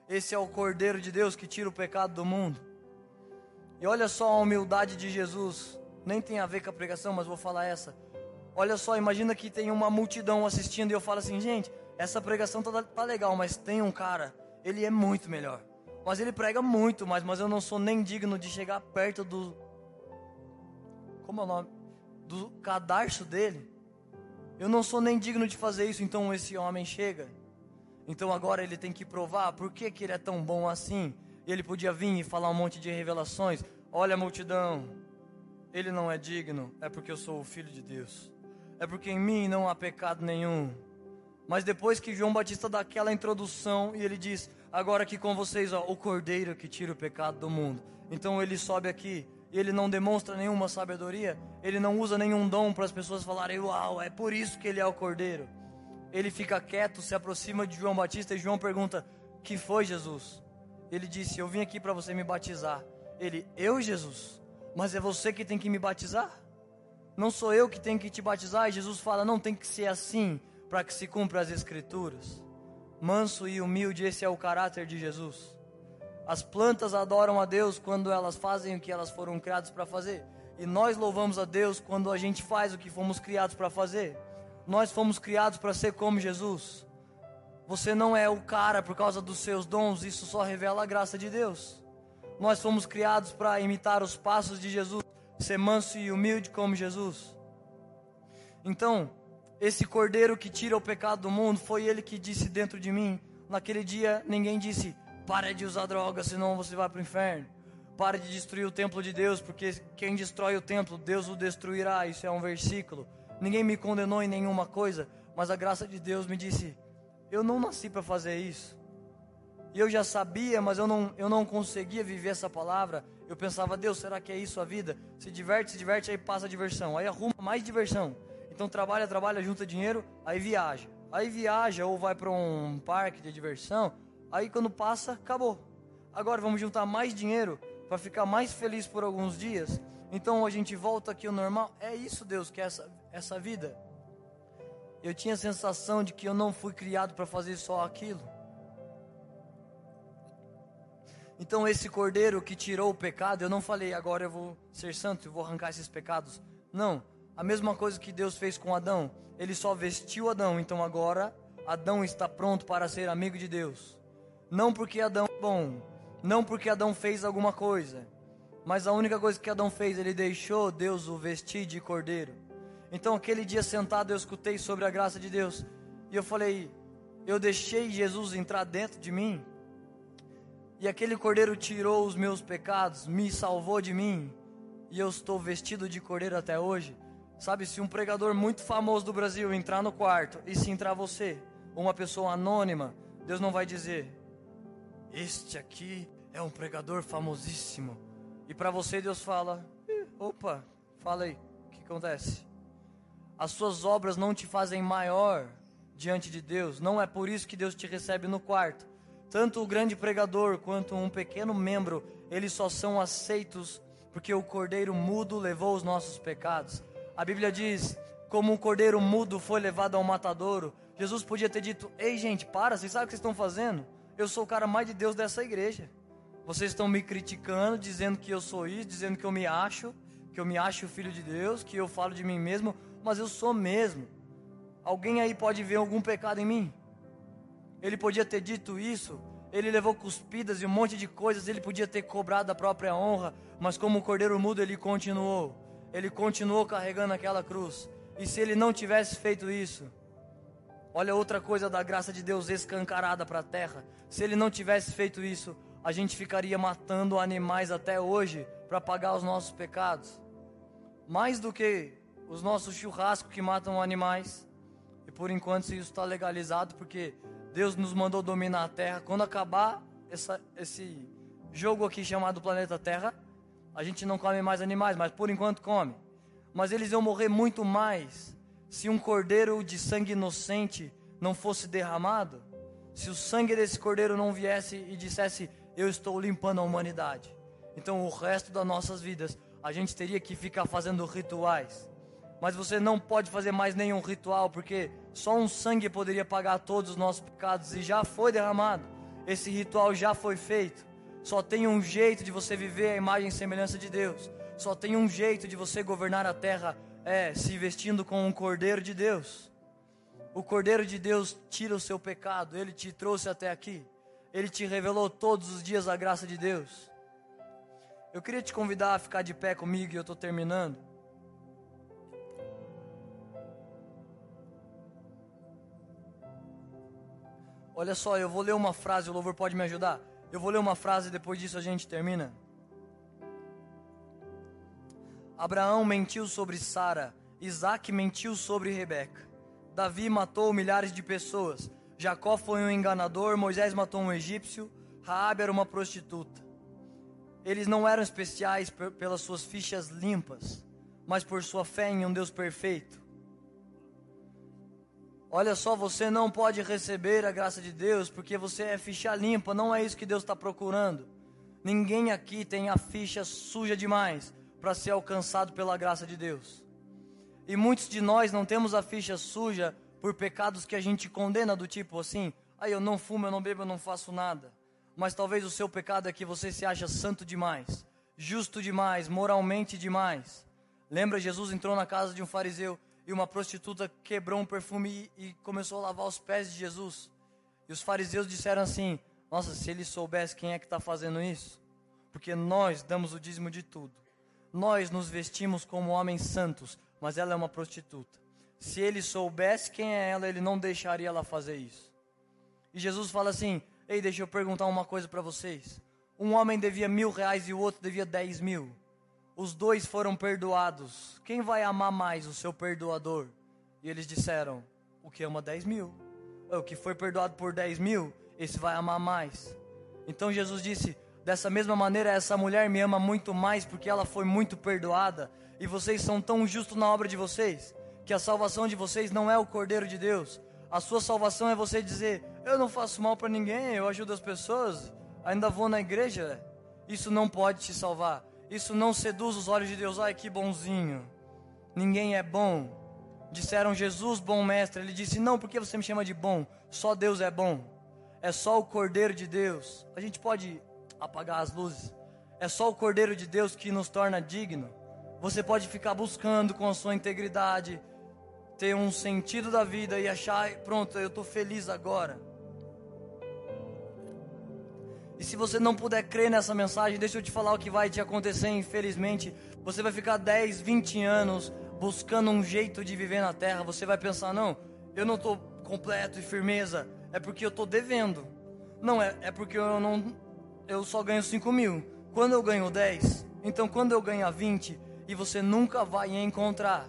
Esse é o Cordeiro de Deus que tira o pecado do mundo. E olha só a humildade de Jesus. Nem tem a ver com a pregação, mas vou falar essa. Olha só, imagina que tem uma multidão assistindo e eu falo assim: Gente, essa pregação tá, tá legal, mas tem um cara, ele é muito melhor. Mas ele prega muito mais, mas eu não sou nem digno de chegar perto do. Como é o nome? Do cadarço dele. Eu não sou nem digno de fazer isso, então esse homem chega. Então agora ele tem que provar por que, que ele é tão bom assim. Ele podia vir e falar um monte de revelações. Olha a multidão, ele não é digno, é porque eu sou o filho de Deus. É porque em mim não há pecado nenhum. Mas depois que João Batista dá aquela introdução e ele diz: Agora aqui com vocês, ó, o cordeiro que tira o pecado do mundo. Então ele sobe aqui e ele não demonstra nenhuma sabedoria, ele não usa nenhum dom para as pessoas falarem, uau, é por isso que ele é o cordeiro. Ele fica quieto, se aproxima de João Batista e João pergunta: Que foi Jesus? Ele disse: Eu vim aqui para você me batizar. Ele, eu, Jesus? Mas é você que tem que me batizar? Não sou eu que tenho que te batizar? E Jesus fala: Não tem que ser assim para que se cumpra as Escrituras. Manso e humilde, esse é o caráter de Jesus. As plantas adoram a Deus quando elas fazem o que elas foram criadas para fazer. E nós louvamos a Deus quando a gente faz o que fomos criados para fazer. Nós fomos criados para ser como Jesus. Você não é o cara por causa dos seus dons, isso só revela a graça de Deus. Nós fomos criados para imitar os passos de Jesus, ser manso e humilde como Jesus. Então, esse cordeiro que tira o pecado do mundo, foi ele que disse dentro de mim. Naquele dia, ninguém disse: Pare de usar droga, senão você vai para o inferno. Pare de destruir o templo de Deus, porque quem destrói o templo, Deus o destruirá. Isso é um versículo. Ninguém me condenou em nenhuma coisa, mas a graça de Deus me disse: Eu não nasci para fazer isso. E eu já sabia, mas eu não, eu não conseguia viver essa palavra. Eu pensava, Deus, será que é isso a vida? Se diverte, se diverte, aí passa diversão. Aí arruma mais diversão. Então trabalha, trabalha, junta dinheiro, aí viaja. Aí viaja ou vai para um parque de diversão Aí quando passa, acabou. Agora vamos juntar mais dinheiro para ficar mais feliz por alguns dias. Então a gente volta aqui ao normal. É isso, Deus, que é essa, essa vida. Eu tinha a sensação de que eu não fui criado para fazer só aquilo. Então esse cordeiro que tirou o pecado, eu não falei agora eu vou ser santo e vou arrancar esses pecados. Não, a mesma coisa que Deus fez com Adão. Ele só vestiu Adão, então agora Adão está pronto para ser amigo de Deus. Não porque Adão é bom, não porque Adão fez alguma coisa, mas a única coisa que Adão fez, ele deixou Deus o vestir de cordeiro. Então, aquele dia sentado, eu escutei sobre a graça de Deus, e eu falei: eu deixei Jesus entrar dentro de mim, e aquele cordeiro tirou os meus pecados, me salvou de mim, e eu estou vestido de cordeiro até hoje. Sabe, se um pregador muito famoso do Brasil entrar no quarto, e se entrar você, uma pessoa anônima, Deus não vai dizer: este aqui é um pregador famosíssimo. E para você Deus fala: opa, fala aí, o que acontece? As suas obras não te fazem maior diante de Deus. Não é por isso que Deus te recebe no quarto. Tanto o grande pregador quanto um pequeno membro, eles só são aceitos porque o cordeiro mudo levou os nossos pecados. A Bíblia diz: como um cordeiro mudo foi levado ao matadouro. Jesus podia ter dito: Ei, gente, para, vocês sabem o que vocês estão fazendo? Eu sou o cara mais de Deus dessa igreja. Vocês estão me criticando, dizendo que eu sou isso, dizendo que eu me acho, que eu me acho filho de Deus, que eu falo de mim mesmo, mas eu sou mesmo. Alguém aí pode ver algum pecado em mim? Ele podia ter dito isso, ele levou cuspidas e um monte de coisas, ele podia ter cobrado a própria honra, mas como o cordeiro mudo, ele continuou. Ele continuou carregando aquela cruz. E se ele não tivesse feito isso, Olha outra coisa da graça de Deus escancarada para a terra. Se ele não tivesse feito isso, a gente ficaria matando animais até hoje para pagar os nossos pecados. Mais do que os nossos churrascos que matam animais. E por enquanto isso está legalizado porque Deus nos mandou dominar a terra. Quando acabar essa, esse jogo aqui chamado planeta Terra, a gente não come mais animais, mas por enquanto come. Mas eles iam morrer muito mais se um cordeiro de sangue inocente não fosse derramado, se o sangue desse cordeiro não viesse e dissesse: Eu estou limpando a humanidade. Então, o resto das nossas vidas, a gente teria que ficar fazendo rituais. Mas você não pode fazer mais nenhum ritual, porque só um sangue poderia pagar todos os nossos pecados e já foi derramado. Esse ritual já foi feito. Só tem um jeito de você viver a imagem e semelhança de Deus. Só tem um jeito de você governar a terra é, se vestindo com um cordeiro de Deus. O cordeiro de Deus tira o seu pecado, ele te trouxe até aqui. Ele te revelou todos os dias a graça de Deus. Eu queria te convidar a ficar de pé comigo e eu estou terminando. Olha só, eu vou ler uma frase, o louvor pode me ajudar? Eu vou ler uma frase e depois disso a gente termina. Abraão mentiu sobre Sara, Isaac mentiu sobre Rebeca. Davi matou milhares de pessoas. Jacó foi um enganador, Moisés matou um egípcio, Raabe era uma prostituta. eles não eram especiais pelas suas fichas limpas, mas por sua fé em um Deus perfeito. Olha só, você não pode receber a graça de Deus porque você é ficha limpa, não é isso que Deus está procurando. Ninguém aqui tem a ficha suja demais para ser alcançado pela graça de Deus. E muitos de nós não temos a ficha suja por pecados que a gente condena, do tipo assim: aí ah, eu não fumo, eu não bebo, eu não faço nada. Mas talvez o seu pecado é que você se acha santo demais, justo demais, moralmente demais. Lembra, Jesus entrou na casa de um fariseu e uma prostituta quebrou um perfume e, e começou a lavar os pés de Jesus. E os fariseus disseram assim: Nossa, se ele soubesse quem é que está fazendo isso, porque nós damos o dízimo de tudo. Nós nos vestimos como homens santos, mas ela é uma prostituta. Se ele soubesse quem é ela, ele não deixaria ela fazer isso. E Jesus fala assim: Ei, deixa eu perguntar uma coisa para vocês. Um homem devia mil reais e o outro devia dez mil. Os dois foram perdoados. Quem vai amar mais o seu perdoador? E eles disseram: O que ama dez mil. O que foi perdoado por dez mil, esse vai amar mais. Então Jesus disse: Dessa mesma maneira, essa mulher me ama muito mais porque ela foi muito perdoada. E vocês são tão justos na obra de vocês que a salvação de vocês não é o Cordeiro de Deus. A sua salvação é você dizer: Eu não faço mal para ninguém, eu ajudo as pessoas, ainda vou na igreja. Isso não pode te salvar. Isso não seduz os olhos de Deus. Ai, que bonzinho. Ninguém é bom. Disseram Jesus, bom mestre. Ele disse: Não, porque você me chama de bom? Só Deus é bom. É só o Cordeiro de Deus. A gente pode apagar as luzes. É só o Cordeiro de Deus que nos torna digno. Você pode ficar buscando com a sua integridade, ter um sentido da vida e achar, pronto, eu estou feliz agora. E se você não puder crer nessa mensagem, deixa eu te falar o que vai te acontecer, infelizmente. Você vai ficar 10, 20 anos buscando um jeito de viver na terra. Você vai pensar, não, eu não estou completo e firmeza, é porque eu estou devendo. Não, é, é porque eu não eu só ganho 5 mil. Quando eu ganho 10, então quando eu ganhar 20, e você nunca vai encontrar.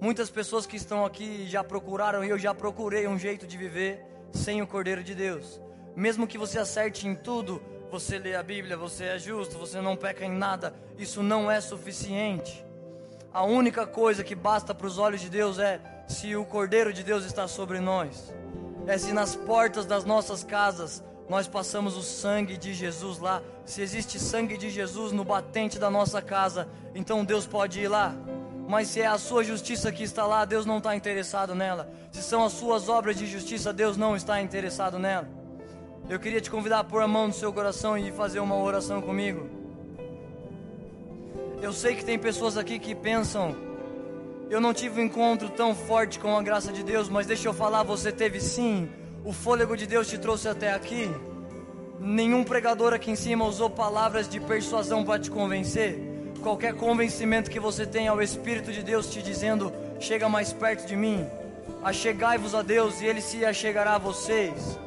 Muitas pessoas que estão aqui já procuraram, e eu já procurei um jeito de viver sem o Cordeiro de Deus. Mesmo que você acerte em tudo, você lê a Bíblia, você é justo, você não peca em nada, isso não é suficiente. A única coisa que basta para os olhos de Deus é se o Cordeiro de Deus está sobre nós. É se nas portas das nossas casas nós passamos o sangue de Jesus lá. Se existe sangue de Jesus no batente da nossa casa, então Deus pode ir lá. Mas se é a sua justiça que está lá, Deus não está interessado nela. Se são as suas obras de justiça, Deus não está interessado nela. Eu queria te convidar a pôr a mão no seu coração e fazer uma oração comigo. Eu sei que tem pessoas aqui que pensam, eu não tive um encontro tão forte com a graça de Deus, mas deixa eu falar, você teve sim o fôlego de Deus te trouxe até aqui. Nenhum pregador aqui em cima usou palavras de persuasão para te convencer. Qualquer convencimento que você tenha ao Espírito de Deus te dizendo: chega mais perto de mim, achegai-vos a Deus e Ele se achegará a vocês.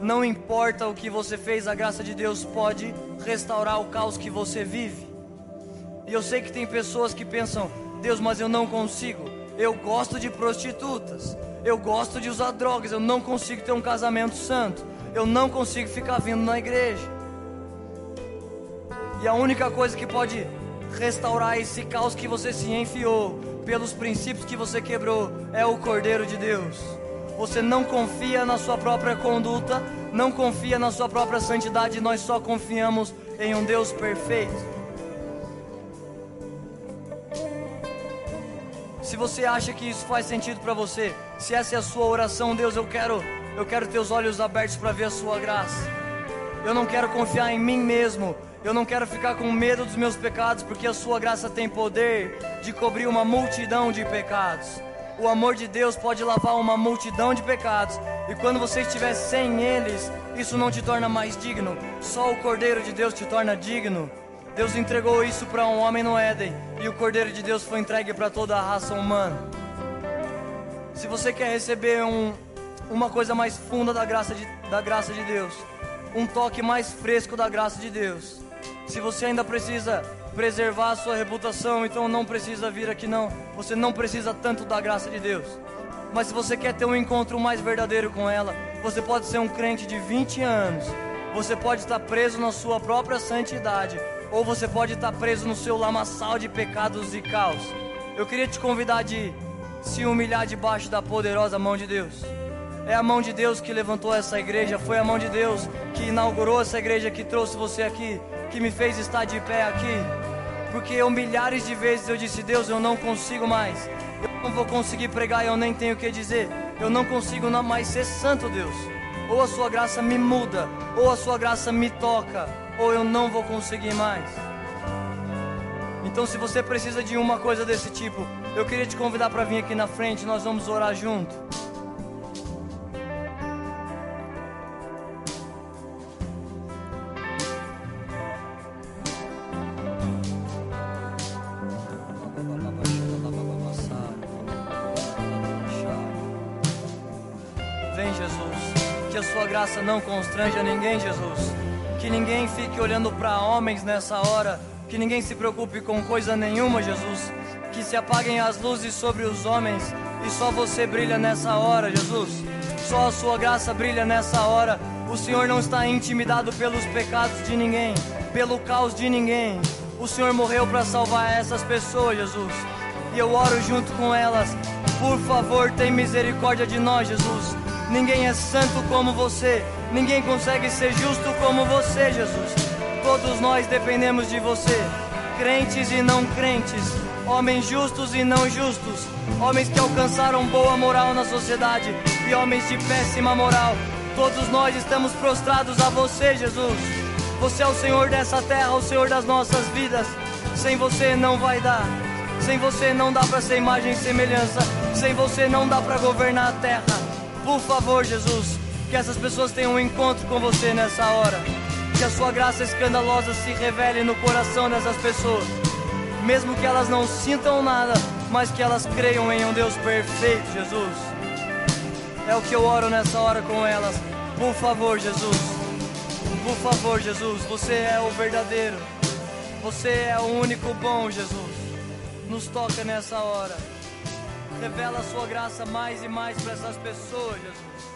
Não importa o que você fez, a graça de Deus pode restaurar o caos que você vive. E eu sei que tem pessoas que pensam: Deus, mas eu não consigo. Eu gosto de prostitutas. Eu gosto de usar drogas, eu não consigo ter um casamento santo. Eu não consigo ficar vindo na igreja. E a única coisa que pode restaurar esse caos que você se enfiou, pelos princípios que você quebrou, é o Cordeiro de Deus. Você não confia na sua própria conduta, não confia na sua própria santidade, nós só confiamos em um Deus perfeito. Se você acha que isso faz sentido para você, se essa é a sua oração, Deus, eu quero, eu quero ter os olhos abertos para ver a sua graça. Eu não quero confiar em mim mesmo. Eu não quero ficar com medo dos meus pecados, porque a sua graça tem poder de cobrir uma multidão de pecados. O amor de Deus pode lavar uma multidão de pecados, e quando você estiver sem eles, isso não te torna mais digno. Só o Cordeiro de Deus te torna digno. Deus entregou isso para um homem no Éden e o Cordeiro de Deus foi entregue para toda a raça humana. Se você quer receber um, uma coisa mais funda da graça, de, da graça de Deus, um toque mais fresco da graça de Deus, se você ainda precisa preservar a sua reputação, então não precisa vir aqui não. Você não precisa tanto da graça de Deus. Mas se você quer ter um encontro mais verdadeiro com ela, você pode ser um crente de 20 anos Você pode estar preso na sua própria santidade, ou você pode estar preso no seu lamaçal de pecados e caos. Eu queria te convidar de se humilhar debaixo da poderosa mão de Deus. É a mão de Deus que levantou essa igreja, foi a mão de Deus que inaugurou essa igreja, que trouxe você aqui, que me fez estar de pé aqui. Porque eu milhares de vezes eu disse: Deus, eu não consigo mais. Eu não vou conseguir pregar, eu nem tenho o que dizer. Eu não consigo mais ser santo, Deus. Ou a sua graça me muda, ou a sua graça me toca, ou eu não vou conseguir mais. Então, se você precisa de uma coisa desse tipo, eu queria te convidar para vir aqui na frente, nós vamos orar junto. Vem, Jesus, que a sua graça não constranja ninguém, Jesus. Que ninguém fique olhando para homens nessa hora. Que ninguém se preocupe com coisa nenhuma, Jesus. Que se apaguem as luzes sobre os homens e só você brilha nessa hora, Jesus. Só a sua graça brilha nessa hora. O Senhor não está intimidado pelos pecados de ninguém, pelo caos de ninguém. O Senhor morreu para salvar essas pessoas, Jesus. E eu oro junto com elas. Por favor, tem misericórdia de nós, Jesus. Ninguém é santo como você. Ninguém consegue ser justo como você, Jesus. Todos nós dependemos de você. Crentes e não crentes. Homens justos e não justos. Homens que alcançaram boa moral na sociedade e homens de péssima moral. Todos nós estamos prostrados a você, Jesus. Você é o Senhor dessa terra, o Senhor das nossas vidas. Sem você não vai dar. Sem você não dá para ser imagem e semelhança. Sem você não dá para governar a terra. Por favor, Jesus, que essas pessoas tenham um encontro com você nessa hora. Que a sua graça escandalosa se revele no coração dessas pessoas. Mesmo que elas não sintam nada, mas que elas creiam em um Deus perfeito, Jesus. É o que eu oro nessa hora com elas. Por favor, Jesus. Por favor, Jesus, você é o verdadeiro. Você é o único bom, Jesus. Nos toca nessa hora. Revela a sua graça mais e mais para essas pessoas, Jesus.